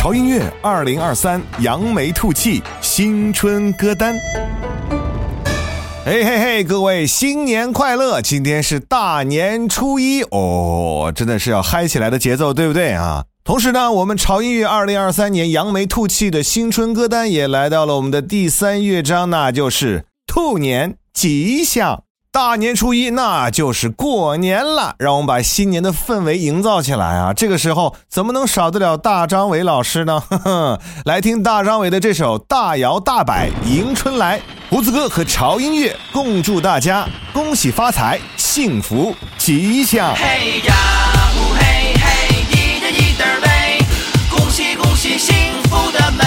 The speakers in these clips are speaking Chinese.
潮音乐二零二三扬眉吐气新春歌单。嘿嘿嘿，各位新年快乐！今天是大年初一哦，真的是要嗨起来的节奏，对不对啊？同时呢，我们潮音乐二零二三年扬眉吐气的新春歌单也来到了我们的第三乐章，那就是兔年吉祥。大年初一，那就是过年了，让我们把新年的氛围营造起来啊！这个时候怎么能少得了大张伟老师呢？呵呵，来听大张伟的这首《大摇大摆迎春来》，胡子哥和潮音乐共祝大家恭喜发财、幸福吉祥。嘿呀呼嘿嘿，一人一对儿恭喜恭喜，幸福的门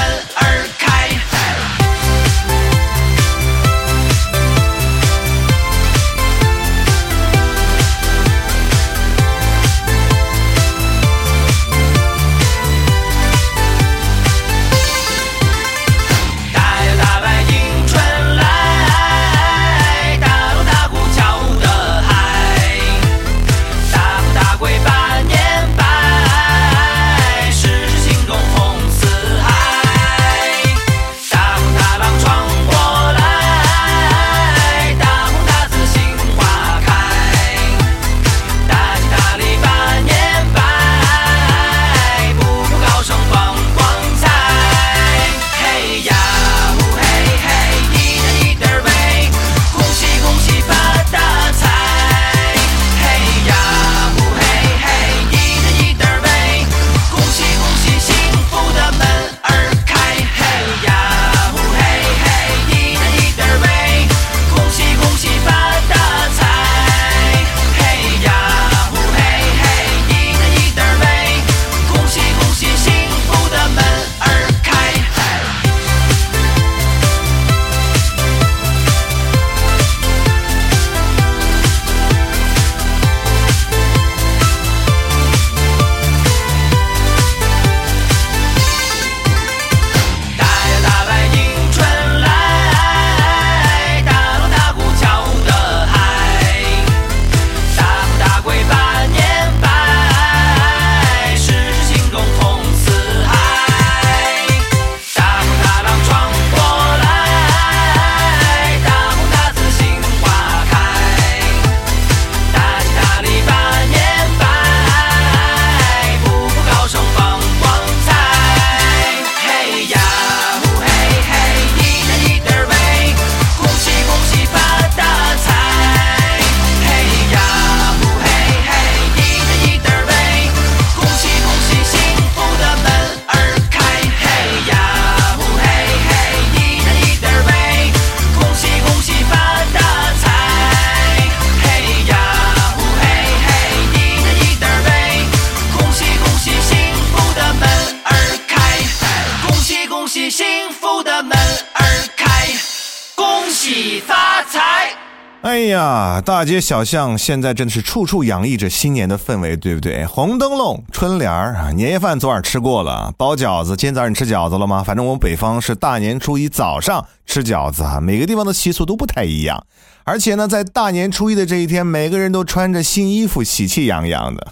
哎呀，大街小巷现在真的是处处洋溢着新年的氛围，对不对？红灯笼、春联儿啊，年夜饭昨晚吃过了，包饺子。今天早上你吃饺子了吗？反正我们北方是大年初一早上吃饺子啊，每个地方的习俗都不太一样。而且呢，在大年初一的这一天，每个人都穿着新衣服，喜气洋洋的。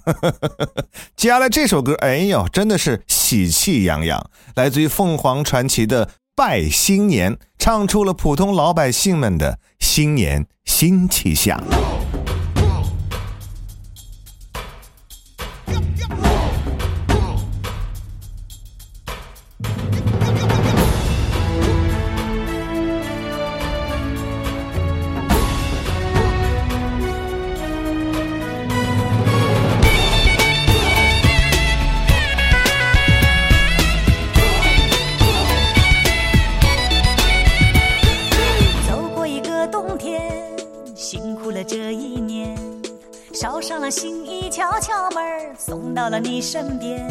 接下来这首歌，哎呦，真的是喜气洋洋，来自于凤凰传奇的《拜新年》，唱出了普通老百姓们的新年新气象。到了你身边。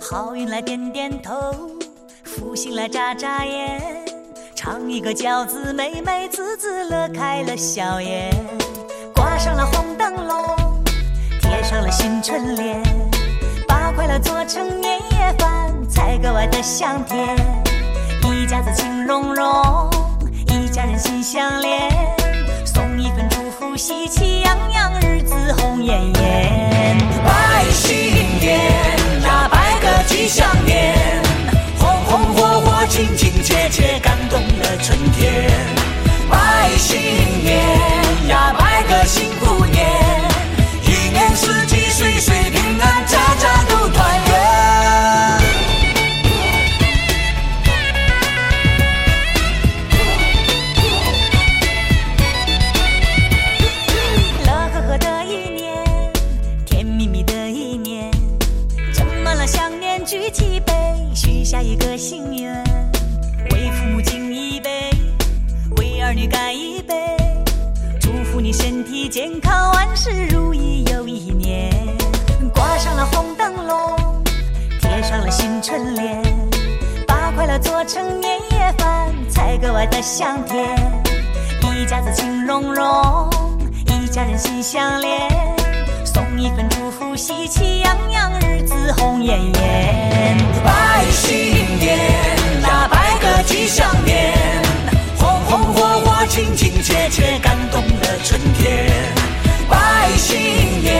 好运来点点头，福星来眨眨眼，尝一个饺子，美美滋滋乐开了笑颜。挂上了红灯笼，贴上了新春联，把快乐做成年夜饭，才格外的香甜。一家子情融融，一家人心相连，送一份祝福，喜气洋洋，日子红艳艳。拜新年呀，拜个吉祥年，红红火火，亲亲切切，感动了春天。拜新年呀，拜个幸福年。心愿，为父母敬一杯，为儿女干一杯，祝福你身体健康，万事如意又一年。挂上了红灯笼，贴上了新春联，把快乐做成年夜饭，才格外的香甜。一家子情融融，一家人心相连，送一份祝福，喜气洋洋，日子红艳艳。拜新年呀，拜个吉祥年，红红火火，亲亲切切，感动了春天。拜新年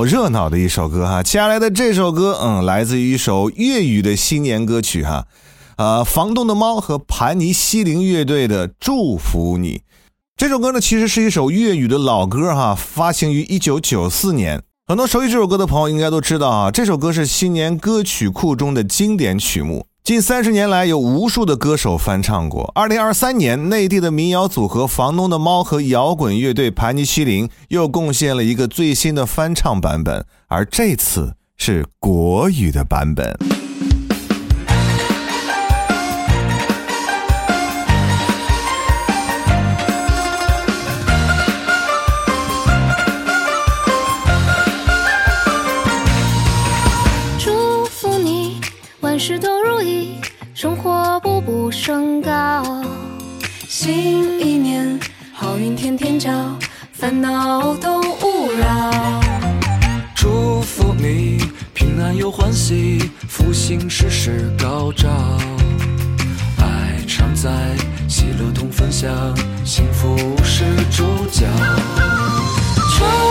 好热闹的一首歌哈！接下来的这首歌，嗯，来自于一首粤语的新年歌曲哈，呃，房东的猫和盘尼西林乐队的《祝福你》。这首歌呢，其实是一首粤语的老歌哈，发行于一九九四年。很多熟悉这首歌的朋友应该都知道啊，这首歌是新年歌曲库中的经典曲目。近三十年来，有无数的歌手翻唱过。二零二三年，内地的民谣组合房东的猫和摇滚乐队盘尼西林又贡献了一个最新的翻唱版本，而这次是国语的版本。事都如意，生活步步升高。新一年好运天天交，烦恼都勿扰。祝福你平安又欢喜，福星时时高照，爱常在，喜乐同分享，幸福是主角。窗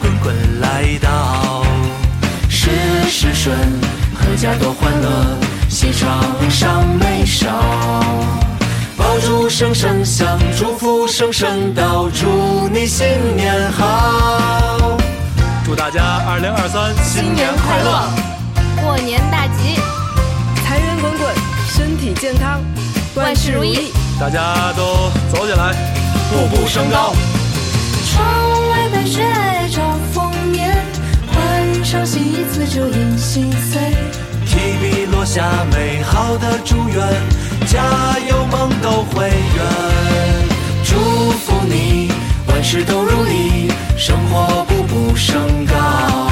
滚滚来到，事事顺，阖家多欢乐，喜常上眉梢。爆竹声声响，祝福声声到，祝你新年好。祝大家二零二三新年快乐！过年大吉，财源滚滚，身体健康，万事如意。大家都走起来，步步升高。窗外白雪换上新衣辞旧迎新岁。提笔落下美好的祝愿，加油梦都会圆。祝福你万事都如意，生活步步升高。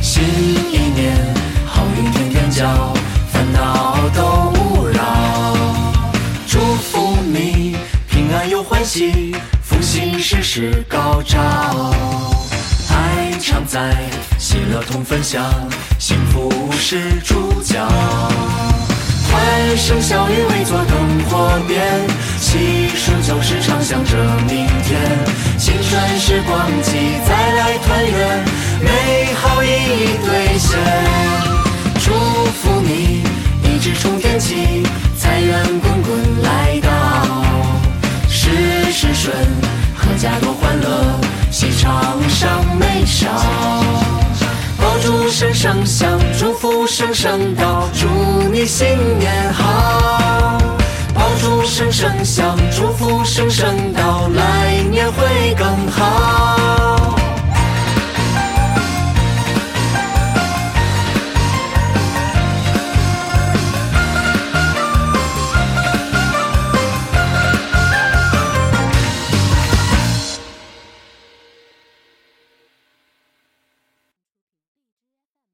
新一年好运天天交，烦恼都勿扰。祝福你平安又欢喜，福星时时高照。常在，喜乐同分享，幸福是主角。欢声笑语围坐灯火边，细数旧事常想着明天。青春时光机再来团圆，美好一一兑现。祝福你一直冲天起，声响，祝福声声到，祝你新年好。爆竹声声响，祝福声声到，来。